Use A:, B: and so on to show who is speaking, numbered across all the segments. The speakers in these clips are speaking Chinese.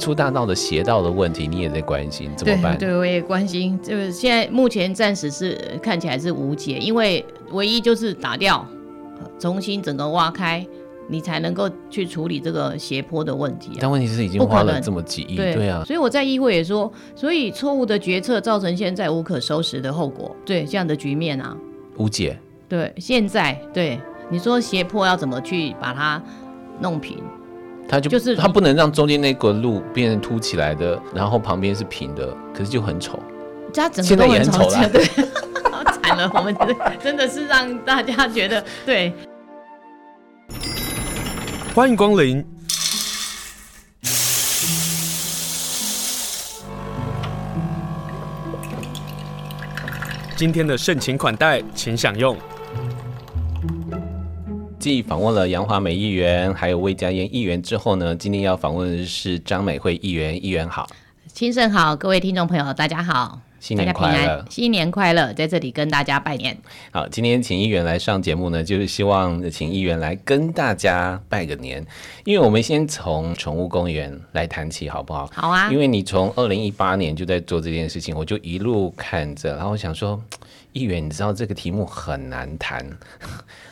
A: 出大道的邪道的问题，你也在关心，怎么办？
B: 对，对我也关心。就是现在目前暂时是看起来是无解，因为唯一就是打掉，重新整个挖开，你才能够去处理这个斜坡的问题啊。
A: 但问题是已经花了这么几亿，对，对啊。
B: 所以我在议会也说，所以错误的决策造成现在无可收拾的后果，对这样的局面啊，
A: 无解。
B: 对，现在对你说斜坡要怎么去把它弄平？
A: 它就就是它不能让中间那个路变成凸起来的，然后旁边是平的，可是就很丑。
B: 家整个都很丑了，对，好惨了，我们真的是让大家觉得对。
C: 欢迎光临。今天的盛情款待，请享用。
A: 继访问了杨华美议员，还有魏佳嫣议员之后呢，今天要访问的是张美惠议员。议员好，
B: 先生好，各位听众朋友大家好，
A: 新年快乐，
B: 新年快乐，在这里跟大家拜年。
A: 好，今天请议员来上节目呢，就是希望请议员来跟大家拜个年，因为我们先从宠物公园来谈起，好不好？
B: 好啊，
A: 因为你从二零一八年就在做这件事情，我就一路看着，然后我想说。议员，你知道这个题目很难谈，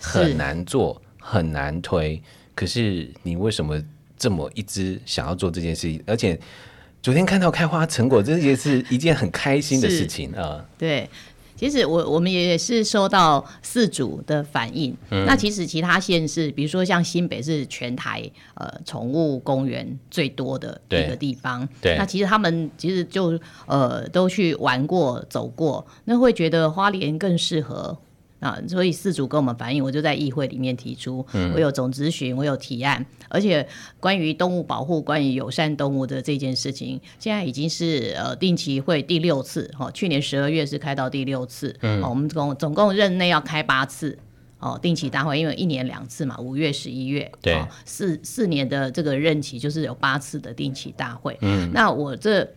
A: 很难做，很难推。可是你为什么这么一直想要做这件事情？而且昨天看到开花成果，这也是一件很开心的事情啊！
B: 对。其实我我们也是收到四组的反应，嗯，那其实其他县市，比如说像新北是全台呃宠物公园最多的一个地方，对，那其实他们其实就呃都去玩过走过，那会觉得花莲更适合。啊，所以四主跟我们反映，我就在议会里面提出，嗯、我有总咨询，我有提案，而且关于动物保护、关于友善动物的这件事情，现在已经是呃定期会第六次，哦，去年十二月是开到第六次，嗯，哦、我们总总共任内要开八次，哦，定期大会，因为一年两次嘛，五月、十一月，
A: 对，
B: 哦、四四年的这个任期就是有八次的定期大会，嗯，那我这。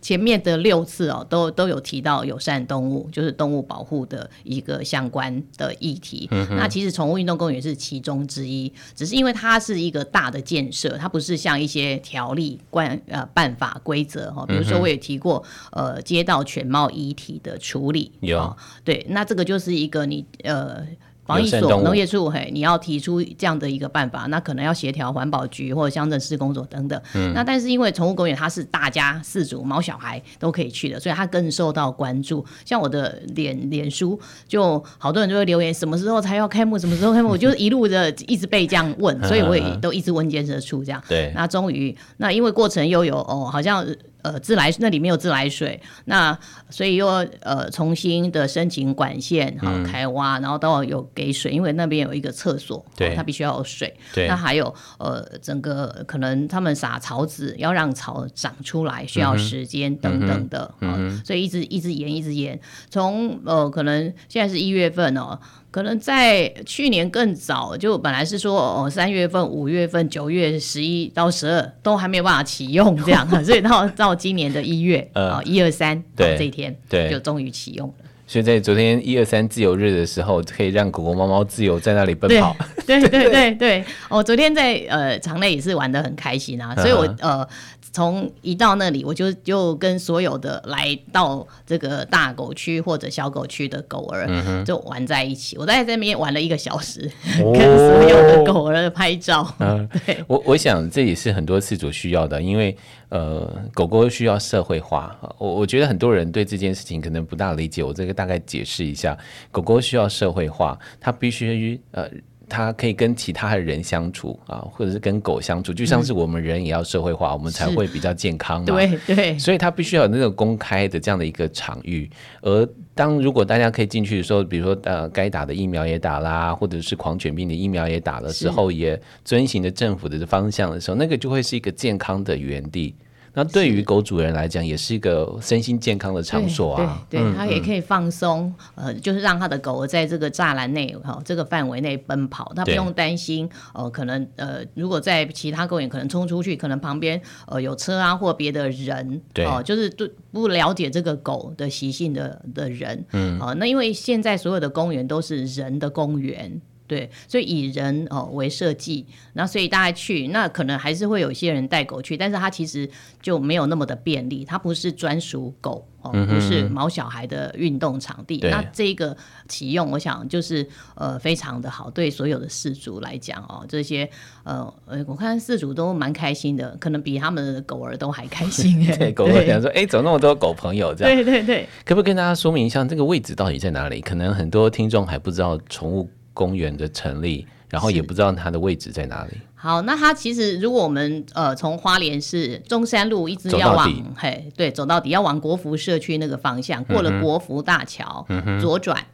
B: 前面的六次哦，都都有提到友善动物，就是动物保护的一个相关的议题。嗯、那其实宠物运动公园是其中之一，只是因为它是一个大的建设，它不是像一些条例、关呃办法、规则哈。比如说，我也提过、嗯、呃街道犬猫遗体的处理有、哦、对，那这个就是一个你呃。防疫所、农业处，嘿，你要提出这样的一个办法，那可能要协调环保局或者乡镇市工作等等。嗯，那但是因为宠物公园它是大家四主、毛小孩都可以去的，所以它更受到关注。像我的脸脸书，就好多人就会留言，什么时候才要开幕？什么时候开幕？我就一路的一直被这样问，所以我也都一直问建设处这样。对，那终于，那因为过程又有哦，好像。呃，自来那里没有自来水，那所以又呃重新的申请管线，好开挖，然后到有给水，因为那边有一个厕所，对，它必须要有水。对，那还有呃整个可能他们撒草籽，要让草长出来需要时间等等的，嗯，嗯，所以一直一直延一直延，从呃可能现在是一月份哦。可能在去年更早，就本来是说哦，三月份、五月份、九月、十一到十二都还没有办法启用这样，所以到到今年的一月啊，一二三这一天，对，就终于启用了。
A: 所以在昨天一二三自由日的时候，可以让狗狗、猫猫自由在那里奔跑。
B: 对对对对对，我、哦、昨天在呃场内也是玩的很开心啊，所以我呃。从一到那里，我就就跟所有的来到这个大狗区或者小狗区的狗儿就玩在一起。嗯、我在这边玩了一个小时，哦、跟所有的狗儿拍照。嗯，对，
A: 我我想这也是很多饲主需要的，因为呃，狗狗需要社会化。我我觉得很多人对这件事情可能不大理解，我这个大概解释一下，狗狗需要社会化，它必须呃。它可以跟其他的人相处啊，或者是跟狗相处，就像是我们人也要社会化，嗯、我们才会比较健康嘛。
B: 对对，
A: 所以它必须要有那种公开的这样的一个场域。而当如果大家可以进去的时候，比如说呃，该打的疫苗也打啦，或者是狂犬病的疫苗也打了之后，也遵循着政府的方向的时候，那个就会是一个健康的园地。那对于狗主人来讲，也是一个身心健康的场所啊。
B: 对，对，对，它也可以放松，呃，就是让他的狗在这个栅栏内哈，这个范围内奔跑，他不用担心，呃，可能呃，如果在其他公园可能冲出去，可能旁边呃有车啊或别的人，对，哦，呃，就是对不了解这个狗的习性的的人，嗯，啊，呃，那因为现在所有的公园都是人的公园。对，所以以人哦为设计，那所以大家去，那可能还是会有一些人带狗去，但是它其实就没有那么的便利，它不是专属狗哦，不是毛小孩的运动场地。嗯、那这个启用，我想就是呃非常的好，对所有的饲主来讲哦，这些呃呃，我看饲主都蛮开心的，可能比他们的狗儿都还开心。
A: 对，狗儿想说，哎，怎么那么多狗朋友这样？
B: 对对对，
A: 可不可以跟大家说明一下这个位置到底在哪里？可能很多听众还不知道宠物。公园的成立，然后也不知道它的位置在哪里。
B: 好，那它其实如果我们呃从花莲市中山路一直要往嘿对走到底，要往国福社区那个方向，过了国福大桥，嗯、左转，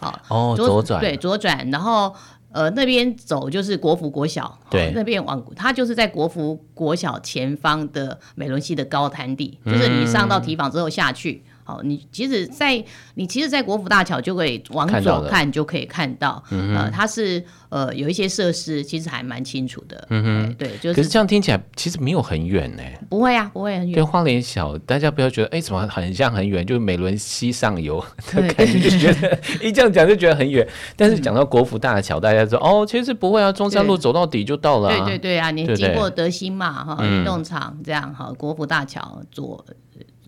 B: 好
A: 哦左转。
B: 对左转，然后呃那边走就是国服国小，对。那边往它就是在国服国小前方的美伦溪的高滩地，嗯，就是你上到提防之后下去。好，你其实在，在你其实，在国府大桥就可以往左看，就可以看到，嗯、呃，它是呃有一些设施，其实还蛮清楚的。嗯哼，对，就是。
A: 可是这样听起来，其实没有很远呢。
B: 不会啊，不会很远。
A: 对，花莲小，大家不要觉得，哎，怎么很像很远？就是美仑溪上游的感觉，就觉得 一这样讲就觉得很远。但是讲到国府大桥，大家说，哦，其实不会啊，中山路走到底就到了、啊。
B: 对对对啊，你经过德兴嘛，哈，运动场这样哈，国府大桥左。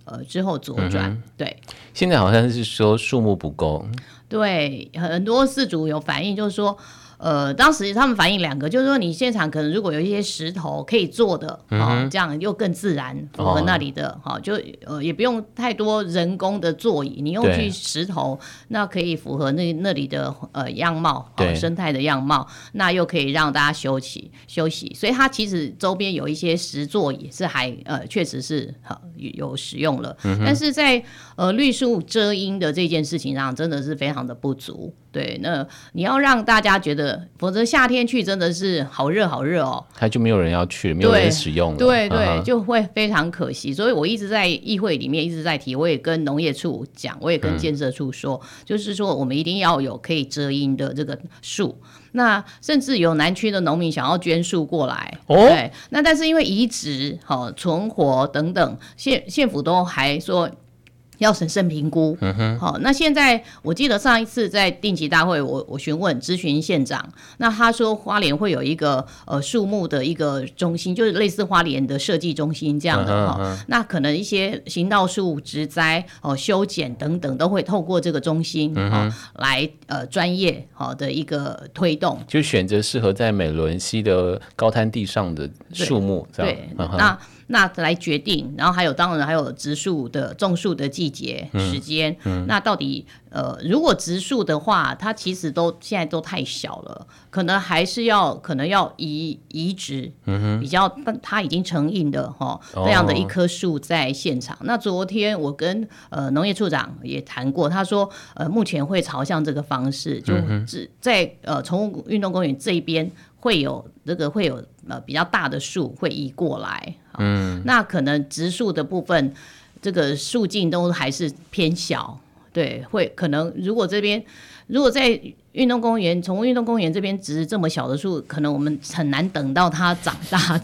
B: 呃，之后左转、嗯，对。
A: 现在好像是说数目不够，
B: 对，很多事主有反映，就是说。呃，当时他们反映两个，就是说你现场可能如果有一些石头可以做的，嗯、哦，这样又更自然，符合那里的，哈、哦哦，就呃也不用太多人工的座椅，你用去石头，那可以符合那那里的呃样貌，哦，生态的样貌，那又可以让大家休息休息，所以它其实周边有一些石座椅是还呃确实是好有使用了，嗯、但是在呃绿树遮阴的这件事情上，真的是非常的不足。对，那你要让大家觉得，否则夏天去真的是好热好热哦，
A: 它就没有人要去，没有人使用了，
B: 对对，就会非常可惜。所以我一直在议会里面一直在提，我也跟农业处讲，我也跟建设处说、嗯，就是说我们一定要有可以遮阴的这个树。那甚至有南区的农民想要捐树过来，哦，对，那但是因为移植、好存活等等，县县府都还说。要审慎评估，嗯哼，好。那现在我记得上一次在定期大会我，我我询问咨询县长，那他说花莲会有一个呃树木的一个中心，就是类似花莲的设计中心这样的哈、嗯。那可能一些行道树植栽哦、修剪等等都会透过这个中心哈、嗯、来呃专业好的一个推动，
A: 就选择适合在美仑溪的高滩地上的树木这样，对，嗯、
B: 那。那来决定，然后还有当然还有植树的种树的季节、嗯、时间、嗯。那到底呃，如果植树的话，它其实都现在都太小了，可能还是要可能要移移植，嗯比较它已经成荫的哈这样的一棵树在现场。哦、那昨天我跟呃农业处长也谈过，他说呃目前会朝向这个方式，就只在呃宠物运动公园这一边会有这个会有呃比较大的树会移过来。嗯，那可能植树的部分，这个树径都还是偏小，对，会可能如果这边如果在运动公园，宠物运动公园这边植这么小的树，可能我们很难等到它长大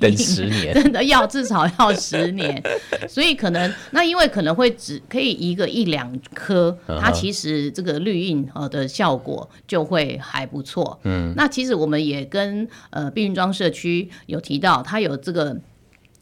A: 等十年，
B: 真的要至少要十年，所以可能那因为可能会只可以一个一两棵，它其实这个绿荫呃的效果就会还不错。嗯，那其实我们也跟呃碧云庄社区有提到，它有这个。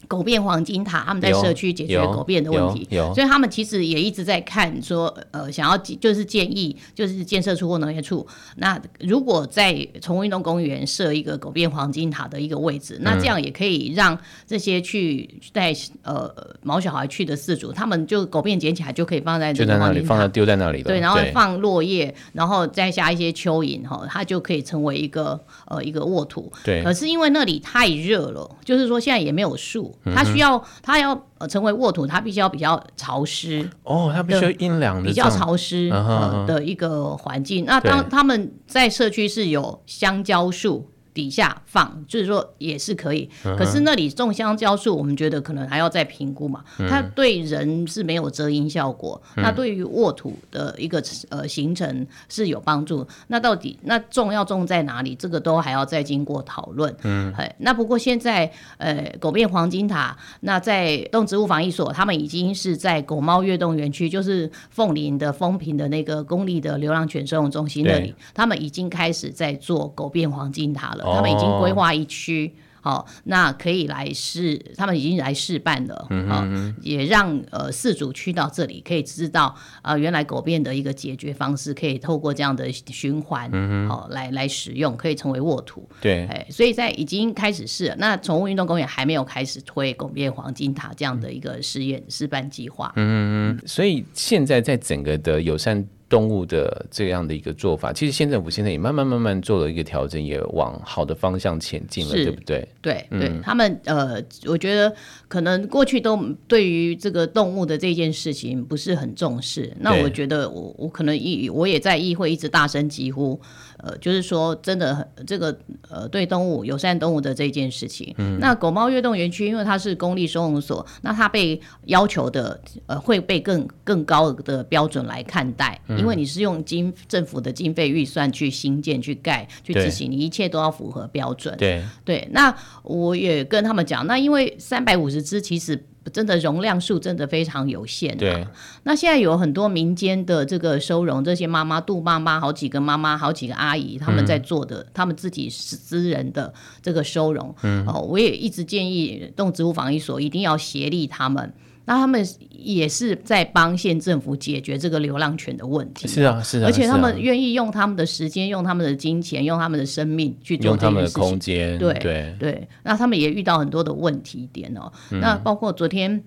B: 狗变黄金塔，他们在社区解决狗便的问题，所以他们其实也一直在看说，呃，想要就是建议，就是建设出或农业处，那如果在宠物运动公园设一个狗变黄金塔的一个位置，嗯、那这样也可以让这些去带呃毛小孩去的饲主，他们就狗便捡起来就可以放在就在那里放在丢在那里的，对，然后放落叶，然后再下一些蚯蚓哈，它就可以成为一个呃一个沃土。对，可是因为那里太热了，就是说现在也没有树。它需要，它要呃成为沃土，它必须要比较潮湿。
A: 哦，它必须要阴凉的，
B: 比较潮湿呃的一个环境。那当他们在社区是有香蕉树底下放，就是说也是可以。可是那里种香蕉树，我们觉得可能还要再评估嘛。它对人是没有遮阴效果，那对于沃土的一个呃形成是有帮助。那到底那种要种在哪里？这个都还要再经过讨论。嗯，那不过现在呃狗变黄金塔，那在动植物防疫所，他们已经是在狗猫跃动园区，就是凤林的风平的那个公立的流浪犬收容中心那里，他们已经开始在做狗变黄金塔了。他们已经规划一区，好、哦，那可以来试，他们已经来试办了，嗯、哦、也让呃饲主去到这里，可以知道啊、呃，原来狗便的一个解决方式，可以透过这样的循环，嗯哦，来来使用，可以成为沃土，
A: 对，
B: 哎，所以在已经开始试了，那宠物运动公园还没有开始推狗便黄金塔这样的一个试验试办计划，
A: 嗯嗯，所以现在在整个的友善。动物的这样的一个做法，其实县政府现在也慢慢慢慢做了一个调整，也往好的方向前进了，对不对？
B: 对对，嗯、他们呃，我觉得可能过去都对于这个动物的这件事情不是很重视。那我觉得我我可能议我也在议会一直大声疾呼。呃，就是说，真的，这个呃，对动物友善动物的这件事情，嗯，那狗猫跃动园区，因为它是公立收容所，那它被要求的呃，会被更更高的标准来看待，嗯，因为你是用经政府的经费预算去新建、去盖、去执行，你一切都要符合标准。对对，那我也跟他们讲，那因为三百五十只其实。真的容量数真的非常有限，啊。对，那现在有很多民间的这个收容，这些妈妈、杜妈妈，好几个妈妈，好几个阿姨，他们在做的，嗯、他们自己是私人的这个收容。嗯，哦，我也一直建议动植物防疫所一定要协力他们。那他们也是在帮县政府解决这个流浪犬的问题。
A: 是啊，是啊，
B: 而且他们愿意用他们的时间、用他们的金钱、用他们的生命去。用他们的空间。对对对。那他们也遇到很多的问题点哦。嗯、那包括昨天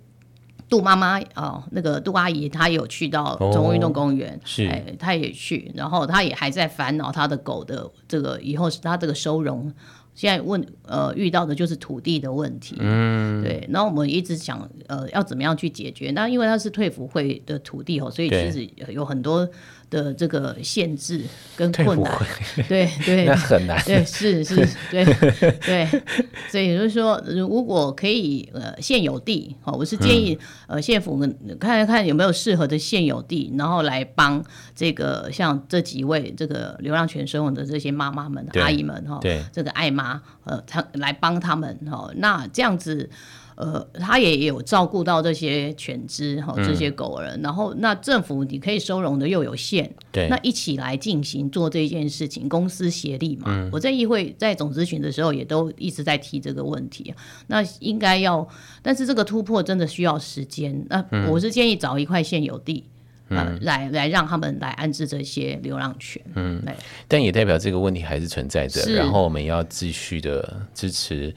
B: 杜妈妈哦，那个杜阿姨她有去到宠物运动公园，是、哎，她也去，然后她也还在烦恼她的狗的这个以后是她这个收容。现在问呃遇到的就是土地的问题，嗯，对，然后我们一直想呃要怎么样去解决，那因为它是退服会的土地哦，所以其实有很多的这个限制跟困难，对对，
A: 那很难，
B: 对是是，对对，所以就是说，如果可以呃现有地哦，我是建议、嗯、呃县府看一看有没有适合的现有地，然后来帮这个像这几位这个流浪犬收容的这些妈妈们、阿姨们哈，对。这个爱妈呃，他来帮他们哈，那这样子。呃，他也有照顾到这些犬只哈，这些狗人，嗯、然后那政府你可以收容的又有限，对，那一起来进行做这件事情，公私协力嘛。嗯、我在议会在总咨询的时候也都一直在提这个问题，那应该要，但是这个突破真的需要时间。那我是建议找一块现有地，嗯、呃，来来让他们来安置这些流浪犬，嗯，对
A: 但也代表这个问题还是存在着，然后我们要继续的支持。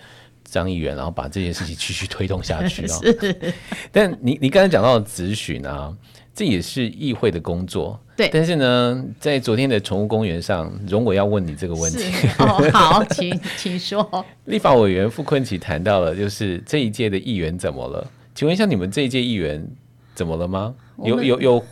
A: 张议员，然后把这件事情继续推动下去 哦。是但你你刚才讲到的质询啊，这也是议会的工作。对。但是呢，在昨天的宠物公园上，容我要问你这个问题。
B: 哦，好，请请说。
A: 立法委员傅昆奇谈到了，就是这一届的议员怎么了？请问一下，你们这一届议员怎么了吗？有有有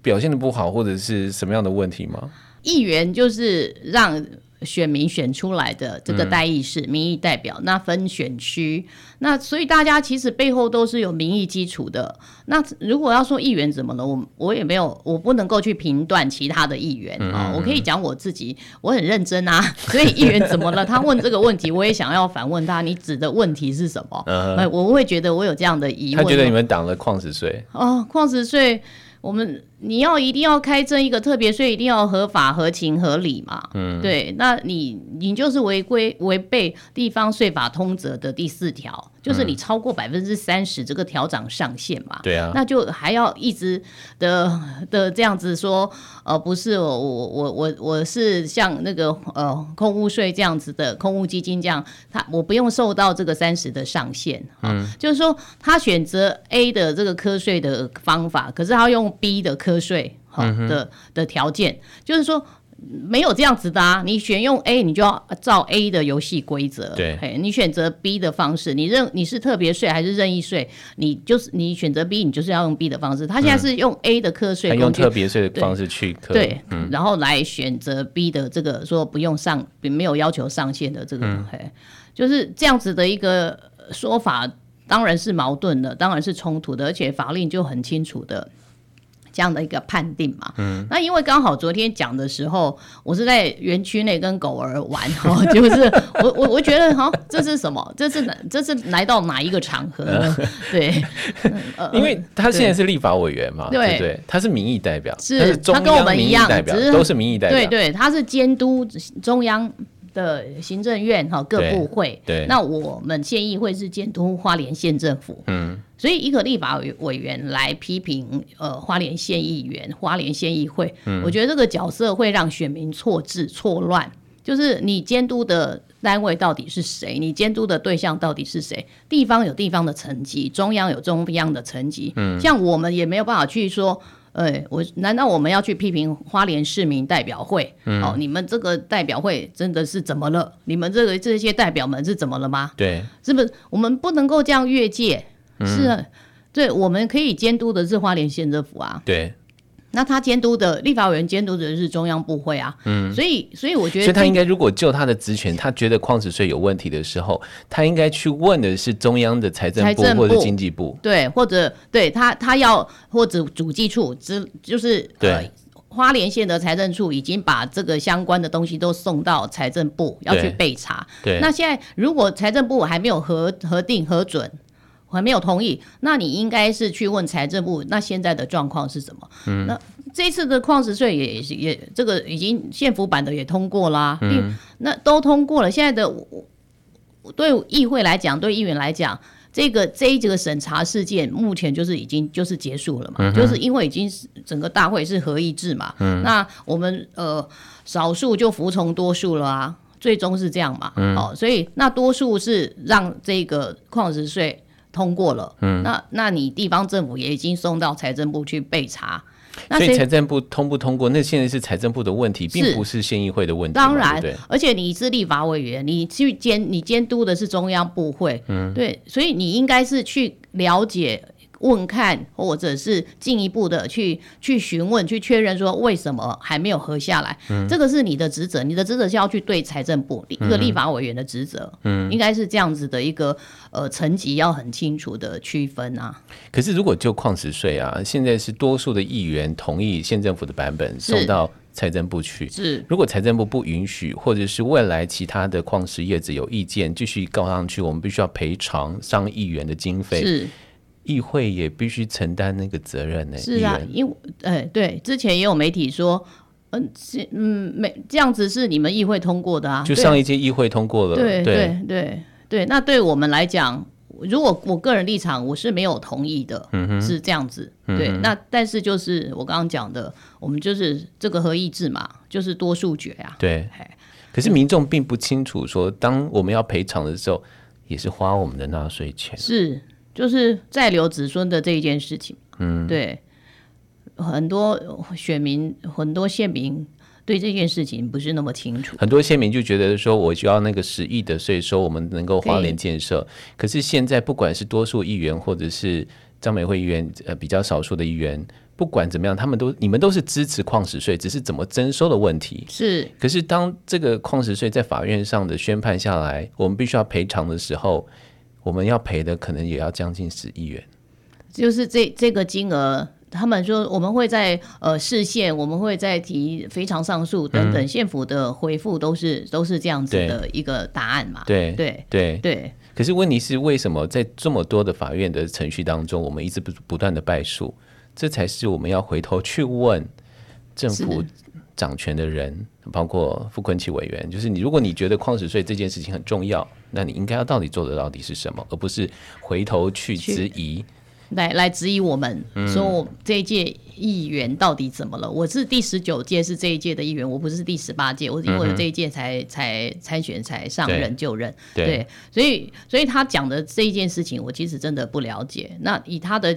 A: 表现的不好，或者是什么样的问题吗？
B: 议员就是让。选民选出来的这个代议士、嗯、民意代表，那分选区，那所以大家其实背后都是有民意基础的。那如果要说议员怎么了，我我也没有，我不能够去评断其他的议员啊、嗯哦。我可以讲我自己，我很认真啊。所以议员怎么了？他问这个问题，我也想要反问他，你指的问题是什么？嗯、我会觉得我有这样的疑问。
A: 他觉得你们挡了矿石税
B: 哦，矿石税。我们你要一定要开征一个特别税，一定要合法、合情、合理嘛。嗯，对，那你你就是违规违背地方税法通则的第四条，就是你超过百分之三十这个调涨上限嘛。对啊，那就还要一直的的这样子说，呃，不是我我我我我是像那个呃空屋税这样子的空屋基金这样，他我不用受到这个三十的上限。嗯，就是说他选择 A 的这个课税的方法，可是他用。B 的课税好的的条件，就是说没有这样子的啊！你选用 A，你就要照 A 的游戏规则。
A: 对，
B: 你选择 B 的方式，你任你是特别税还是任意税，你就是你选择 B，你就是要用 B 的方式。他现在是用 A 的课税，
A: 用特别税的方式去课，
B: 对，嗯、然后来选择 B 的这个说不用上，没有要求上限的这个，嗯、嘿，就是这样子的一个说法，当然是矛盾的，当然是冲突的，而且法令就很清楚的。这样的一个判定嘛，嗯，那因为刚好昨天讲的时候，我是在园区内跟狗儿玩哈，就是我我我觉得哈，这是什么？这是这是来到哪一个场合呢？对，
A: 因为他现在是立法委员嘛，对。对，他是民意代表，
B: 是他跟我们一样，
A: 只是都是民意代表，
B: 对对，他是监督中央的行政院哈各部会，对，那我们县议会是监督花莲县政府，嗯。所以，一个立法委员来批评呃花莲县议员、花莲县议会，嗯，我觉得这个角色会让选民错置错乱。就是你监督的单位到底是谁？你监督的对象到底是谁？地方有地方的层级，中央有中央的层级。嗯，像我们也没有办法去说，呃，我难道我们要去批评花莲市民代表会？嗯，哦，你们这个代表会真的是怎么了？你们这个这些代表们是怎么了吗？
A: 对，
B: 是不是我们不能够这样越界？是啊，对，我们可以监督的是花莲县政府啊。
A: 对，
B: 那他监督的立法委员监督的是中央部会啊。嗯，所以，所以我觉得，
A: 所以他应该如果就他的职权，他觉得矿石税有问题的时候，他应该去问的是中央的财政部或者经济部。
B: 对，或者对他，他要或者主计处，之就是
A: 对、
B: 呃、花莲县的财政处已经把这个相关的东西都送到财政部要去备查。对，那现在如果财政部还没有核核定核准。还没有同意，那你应该是去问财政部，那现在的状况是什么？嗯，那这次的矿石税也也这个已经县府版的也通过啦、啊，嗯，那都通过了。现在的对议会来讲，对议员来讲，这个这一这个审查事件目前就是已经就是结束了嘛，嗯、就是因为已经整个大会是合议制嘛，嗯，那我们呃少数就服从多数了啊，最终是这样嘛，嗯，哦，所以那多数是让这个矿石税。通过了，嗯，那那你地方政府也已经送到财政部去备查，
A: 所以财政部通不通过，那现在是财政部的问题，并不是县议会的问题。
B: 当然，
A: 对对，
B: 而且你是立法委员，你去监你监督的是中央部会，嗯，对，所以你应该是去了解。问看，或者是进一步的去去询问、去确认，说为什么还没有核下来？嗯，这个是你的职责，你的职责是要去对财政部一个立法委员的职责，嗯，应该是这样子的一个呃层级要很清楚的区分啊。
A: 可是如果就矿石税啊，现在是多数的议员同意县政府的版本送到财政部去，
B: 是
A: 如果财政部不允许，或者是未来其他的矿石业者有意见继续告上去，我们必须要赔偿上亿元的经费。
B: 是。
A: 议会也必须承担那个责任呢？
B: 是啊，因为哎，对，之前也有媒体说，嗯，是嗯，没这样子是你们议会通过的啊，
A: 就上一届议会通过了，
B: 对对对对，对。那对我们来讲，如果我个人立场我是没有同意的，嗯哼，是这样子，对。嗯、那但是就是我刚刚讲的，我们就是这个合议制嘛，就是多数决啊，
A: 对。可是民众并不清楚说，当我们要赔偿的时候，也是花我们的纳税钱，
B: 是。就是再留子孙的这一件事情，嗯，对，很多选民、很多县民对这件事情不是那么清楚。
A: 很多县民就觉得说，我就要那个十亿的税收，我们能够花莲建设。可是现在不管是多数议员，或者是张美惠议员，呃，比较少数的议员，不管怎么样，他们都你们都是支持矿石税，只是怎么征收的问题。
B: 是，
A: 可是当这个矿石税在法院上的宣判下来，我们必须要赔偿的时候。我们要赔的可能也要将近十亿元，
B: 就是这这个金额，他们说我们会在呃市县，我们会在提非常上诉等等，县、嗯、府的回复都是都是这样子的一个答案嘛？
A: 对
B: 对
A: 对
B: 对。
A: 可是问题是，为什么在这么多的法院的程序当中，我们一直不不断的败诉？这才是我们要回头去问政府掌权的人，包括傅崐萁委员，就是你，如果你觉得矿石税这件事情很重要。那你应该要到底做的到底是什么，而不是回头去质疑，
B: 来来质疑我们，嗯、说我这一届议员到底怎么了？我是第十九届，是这一届的议员，我不是第十八届，我因为我这一届才、嗯、才参选才上任就任，对，对所以所以他讲的这一件事情，我其实真的不了解。那以他的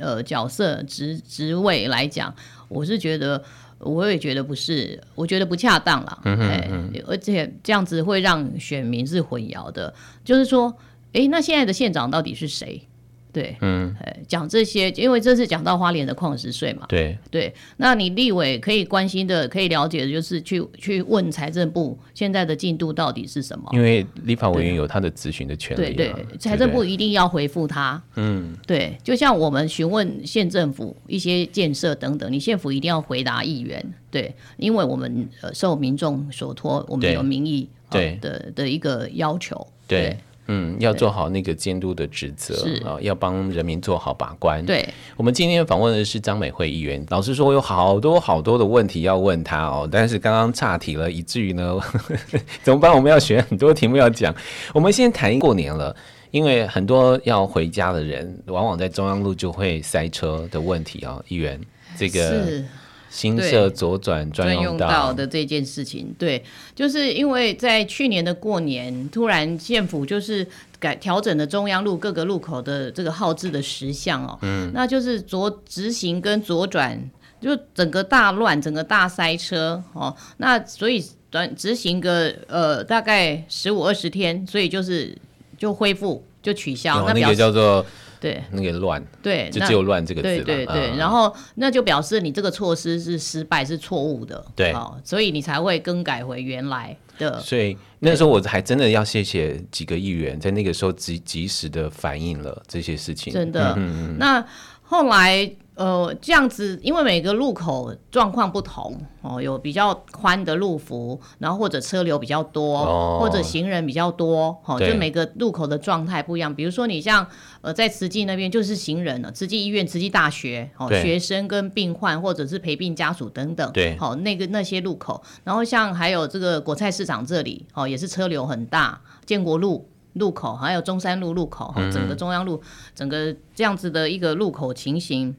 B: 呃角色职职位来讲，我是觉得我也觉得不是，我觉得不恰当了。嗯而且这样子会让选民是混淆的，就是说，哎，那现在的县长到底是谁？对，嗯，讲这些，因为这是讲到花莲的矿石税嘛，
A: 对。
B: 对。那你立委可以关心的、可以了解的，就是去去问财政部现在的进度到底是什么？
A: 因为立法委员有他的咨询的权利，
B: 对对，财政部一定要回复他。嗯，对，就像我们询问县政府一些建设等等，你县府一定要回答议员，对，因为我们呃受民众所托，我们有民意对。的的一个要求，
A: 对。嗯，要做好那个监督的职责啊，要帮人民做好把关。
B: 对，
A: 我们今天访问的是张美惠议员。老实说，我有好多好多的问题要问他哦，但是刚刚岔题了，以至于呢，怎么办？我们要选很多题目要讲。我们先谈过年了，因为很多要回家的人，往往在中央路就会塞车的问题啊。议员，这个。新设左转专用道
B: 的这件事情，对，就是因为在去年的过年，突然县府就是改调整了中央路各个路口的这个号志的时相哦，嗯，那就是左直行跟左转就整个大乱，整个大塞车哦，那所以转直行个呃大概十五二十天，所以就是就恢复就取消，
A: 那个叫做。
B: 对，
A: 那个乱，
B: 对，
A: 就只有乱这个字。
B: 对对对，然后那就表示你这个措施是失败，是错误的。
A: 对，
B: 所以你才会更改回原来的。
A: 所以那时候我还真的要谢谢几个议员，在那个时候及及时的反映了这些事情。
B: 真的，嗯嗯那后来。呃，这样子，因为每个路口状况不同哦，有比较宽的路幅，然后或者车流比较多，哦、或者行人比较多，哦，就每个路口的状态不一样。比如说你像呃在慈济那边就是行人了，慈济医院、慈济大学哦，学生跟病患或者是陪病家属等等，
A: 对，
B: 好、哦、那个那些路口，然后像还有这个果菜市场这里哦，也是车流很大，建国路路口还有中山路路口，哦、整个中央路、嗯、整个这样子的一个路口情形。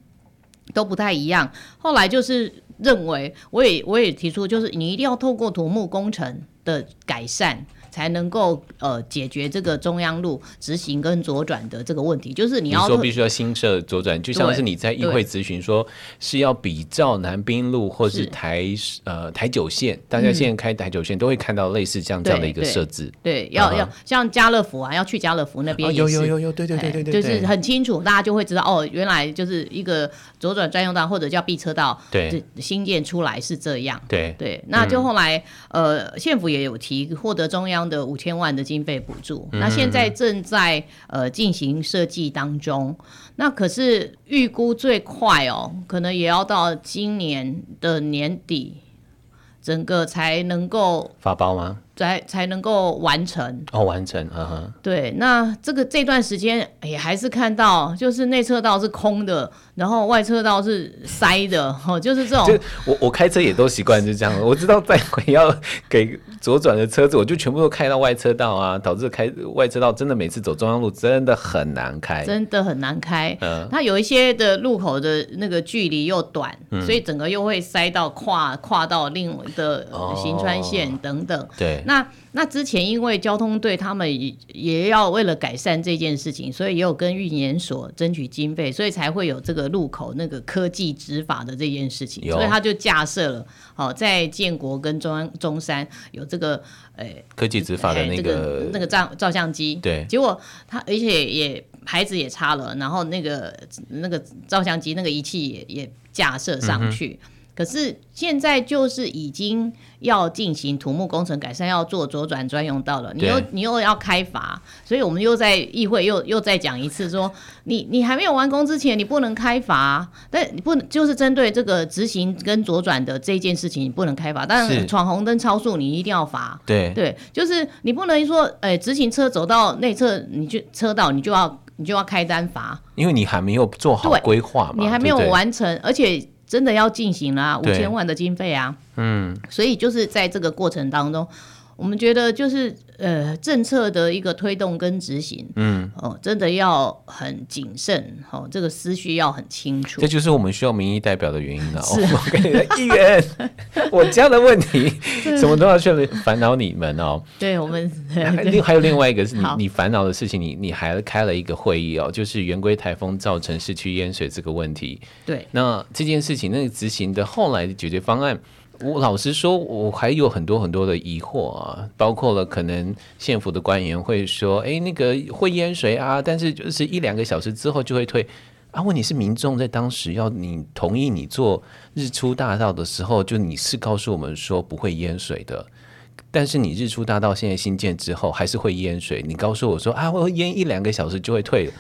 B: 都不太一样。后来就是认为，我也我也提出，就是你一定要透过土木工程的改善。才能够呃解决这个中央路直行跟左转的这个问题，就是你要
A: 你说必须要新设左转，就像是你在议会咨询说是要比照南滨路或是台是呃台九线，大家现在开台九线都会看到类似这样这样的一个设置。
B: 对，对要、uh. 要像家乐福啊，要去家乐福那边、哦、
A: 有有有有，对对对对对，
B: 就是很清楚，大家就会知道哦，原来就是一个左转专用道或者叫 B 车道，
A: 对，
B: 新建出来是这样。
A: 对
B: 对，那就后来、嗯、呃县府也有提获得中央的五千万的经费补助，那现在正在呃进行设计当中，那可是预估最快哦，可能也要到今年的年底，整个才能够
A: 发包吗？
B: 才才能够完成
A: 哦，完成，呵呵。
B: 对，那这个这段时间也还是看到，就是内测道是空的，然后外车道是塞的，哦，就是这种。
A: 就我我开车也都习惯就这样，我知道再回要给左转的车子，我就全部都开到外车道啊，导致开外车道真的每次走中央路真的很难开，
B: 真的很难开。嗯，它有一些的路口的那个距离又短，嗯，所以整个又会塞到跨跨到另的行川线等等。哦，
A: 对。
B: 那那之前因为交通队他们也也要为了改善这件事情，所以也有跟运研所争取经费，所以才会有这个路口那个科技执法的这件事情，所以他就架设了，好在建国跟中央中山有这个诶、欸、
A: 科技执法的那个、那个
B: 照照相机，
A: 对，
B: 结果他而且也牌子也插了，然后那个那个照相机那个仪器也也架设上去。嗯可是现在就是已经要进行土木工程改善，要做左转专用道了。你又你又要开罚，所以我们又在议会又又再讲一次说，你你还没有完工之前，你不能开罚。但你不能就是针对这个直行跟左转的这件事情，你不能开罚。但是闯红灯超速，你一定要罚。
A: 对
B: 对，就是你不能说，哎、欸，直行车走到内侧，你就车道，你就要你就要开单罚，
A: 因为你还没有做好规划嘛，
B: 你还没有完成，而且。真的要进行了、啊，五千万的经费啊，嗯，所以就是在这个过程当中，我们觉得就是呃政策的一个推动跟执行，嗯，哦，真的要很谨慎，哦，这个思绪要很清楚。
A: 这就是我们需要民意代表的原因了。是哦，我跟你的议员，我这样的问题，什么都要去烦恼你们哦。
B: 对，我们
A: 另还有另外一个是你你烦恼的事情，你你还开了一个会议哦，就是圆规台风造成市区淹水这个问题。
B: 对，
A: 那这件事情那个执行的后来的解决方案。我老实说，我还有很多很多的疑惑啊，包括了可能县府的官员会说，哎，那个会淹水啊，但是就是一两个小时之后就会退啊。问题是民众在当时要你同意你做日出大道的时候，就你是告诉我们说不会淹水的，但是你日出大道现在新建之后还是会淹水，你告诉我说啊，我会淹一两个小时就会退了，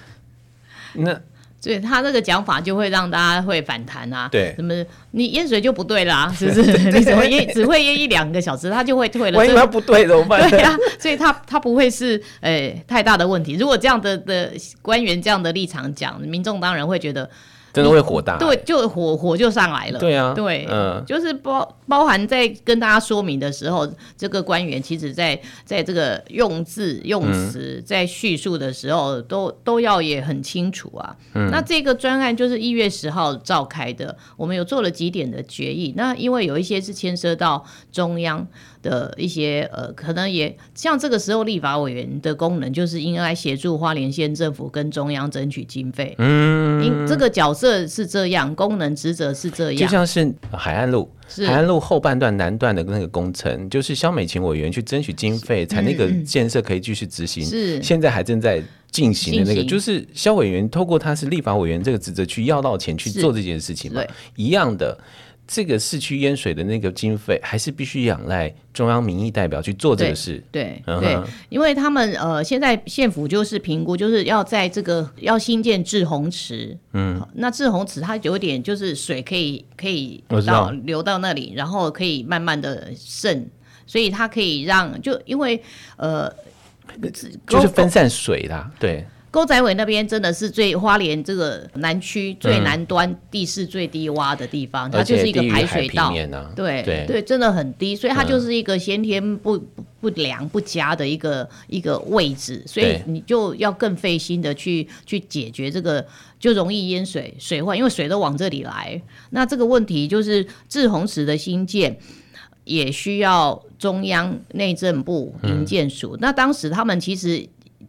A: 那。
B: 所以他这个讲法就会让大家会反弹啊，
A: 对，
B: 什么你淹水就不对啦，是不是？你怎么淹只会淹一两个小时，他就会退了？
A: 万一他不对怎么办？
B: 对啊，所以他他不会是诶、欸、太大的问题。如果这样的的官员这样的立场讲，民众当然会觉得。
A: 真的会火大，
B: 对，就火火就上来了。
A: 对啊，
B: 对，嗯，就是包包含在跟大家说明的时候，这个官员其实在在这个用字用词在叙述的时候，都都要也很清楚啊。嗯，那这个专案就是一月十号召开的，我们有做了几点的决议。那因为有一些是牵涉到中央。的一些呃，可能也像这个时候立法委员的功能，就是应该协助花莲县政府跟中央争取经费。嗯，因这个角色是这样，功能职责是这样。
A: 就像是海岸路，海岸路后半段南段的那个工程，就是肖美琴委员去争取经费，才那个建设可以继续执行。是，现在还正在进行的那个，就是肖委员透过他是立法委员这个职责去要到钱去做这件事情嘛，一样的。这个市区淹水的那个经费，还是必须仰赖中央民意代表去做这个事。
B: 对对，对，因为他们呃，现在县府就是评估，就是要在这个要新建滞洪池。嗯，那滞洪池它有点就是水可以可以到流到那里，然后可以慢慢的渗，所以它可以让就因为呃，
A: 就是分散水啦，对。
B: 沟仔尾那边真的是最花莲这个南区最南端地势最低洼的地方，嗯，它就是一个排水道，啊、对对，对，真的很低，所以它就是一个先天不不良不佳的一个一个位置，所以你就要更费心的去去解决这个，就容易淹水水患，因为水都往这里来，那这个问题就是志宏池的新建也需要中央内政部营建署，嗯，那当时他们其实。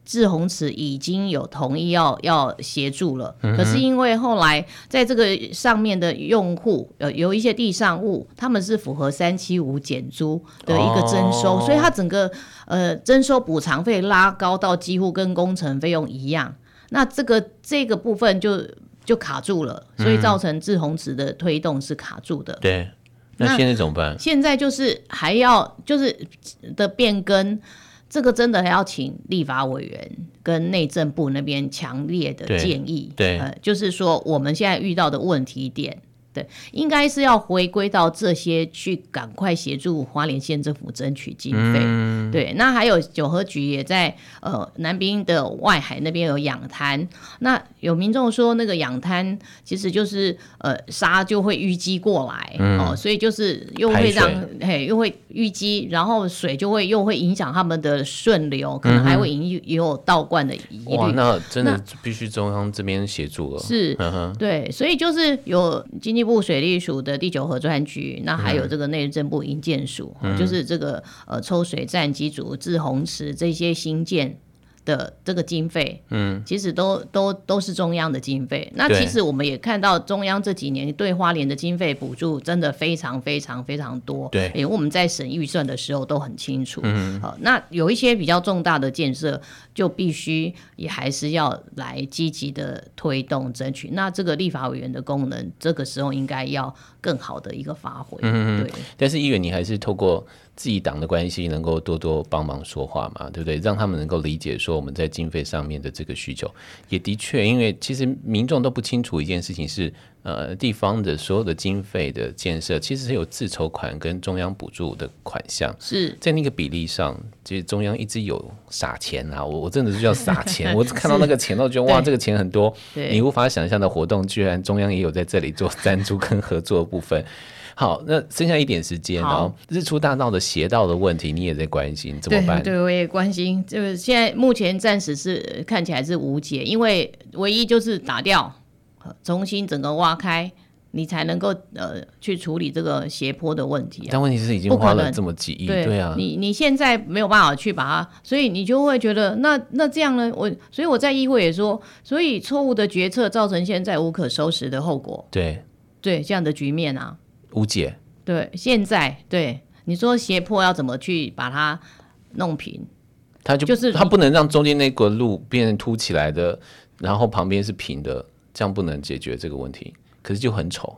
B: 滞洪池已经有同意要要协助了，可是因为后来在这个上面的用户呃有一些地上物，他们是符合三七五减租的一个征收，所以它整个呃征收补偿费拉高到几乎跟工程费用一样，那这个这个部分就就卡住了，所以造成志宏池的推动是卡住的。
A: 对，那现在怎么办？
B: 现在就是还要就是的变更。这个真的还要请立法委员跟内政部那边强烈的建议，
A: 对，对，
B: 呃，就是说我们现在遇到的问题点。对，应该是要回归到这些去赶快协助花莲县政府争取经费。嗯。对，那还有九合局也在呃南滨的外海那边有养滩。那有民众说那个养滩其实就是呃沙就会淤积过来，嗯，哦，所以就是又会让嘿又会淤积，然后水就会又会影响他们的顺流，可能还会引也有倒灌的疑虑。
A: 哇，那真的必须中央这边协助了。
B: 是，嗯，对，所以就是有经济部水利署的第九河专区，那还有这个内政部营建署，嗯，就是这个呃抽水站机组、治洪池这些新建。的这个经费，嗯，其实都都都是中央的经费。那其实我们也看到中央这几年对花莲的经费补助真的非常非常非常多。
A: 对，
B: 因为我们在审预算的时候都很清楚。嗯，好，那有一些比较重大的建设，就必须也还是要来积极的推动争取。那这个立法委员的功能，这个时候应该要更好的一个发挥。嗯，对。
A: 但是议员，你还是透过自己党的关系，能够多多帮忙说话嘛，对不对？让他们能够理解说。我们在经费上面的这个需求。也的确，因为其实民众都不清楚一件事情是，呃，地方的所有的经费的建设，其实是有自筹款跟中央补助的款项。
B: 是
A: 在那个比例上，其实中央一直有撒钱啊，我我真的是叫撒钱，我看到那个钱都觉得哇，这个钱很多，你无法想象的活动，居然中央也有在这里做赞助跟合作的部分。好，那剩下一点时间，然后日出大道的邪道的问题，你也在关心，怎么办？
B: 对，对，我也关心。就是现在目前暂时是看起来是无解，因为唯一就是打掉，重新整个挖开，你才能够呃去处理这个斜坡的问题啊。
A: 但问题是已经花了这么几亿，对，对啊，
B: 你你现在没有办法去把它，所以你就会觉得那那这样呢？我所以我在议会也说，所以错误的决策造成现在无可收拾的后果。
A: 对
B: 对，这样的局面啊。
A: 无解。
B: 对，现在对你说斜坡要怎么去把它弄平？
A: 它就就是它不能让中间那个路变成凸起来的，然后旁边是平的，这样不能解决这个问题。可是就很丑，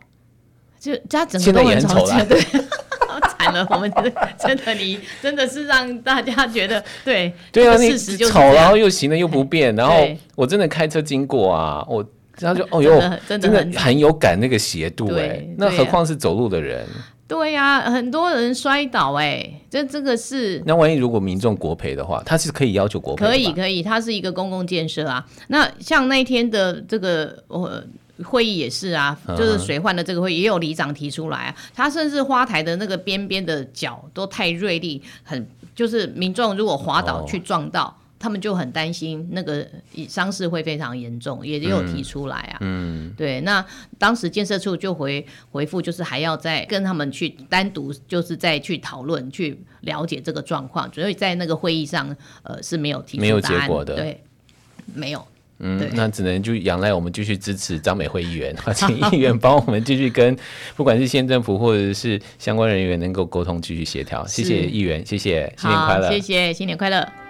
B: 就它整个都很丑了。对，惨了，我们真的你真的是让大家觉得对
A: 对啊，事实就丑，然后又行了又不变，然后我真的开车经过啊，我。然后就 哦哟，真的很有感那个斜度哎、欸，那何况是走路的人？
B: 对呀、啊，很多人摔倒哎、欸，这这个是。
A: 那万一如果民众国赔的话，他是可以要求国赔。
B: 可以可以，它是一个公共建设啊。那像那天的这个呃会议也是啊，就是水患的这个会议也有里长提出来啊，他甚至花台的那个边边的角都太锐利，很就是民众如果滑倒去撞到。哦他们就很担心那个伤势会非常严重，也也有提出来啊。嗯，嗯对，那当时建设处就回回复，就是还要再跟他们去单独，就是再去讨论、去了解这个状况。所以在那个会议上，呃，是没有提出没有结果的，对，没有。
A: 嗯，那只能就仰赖我们继续支持张美惠议员，请议员帮我们继续跟 不管是县政府或者是相关人员能够沟通，继续协调。谢谢议员，谢谢，新年快乐，
B: 谢谢，新年快乐。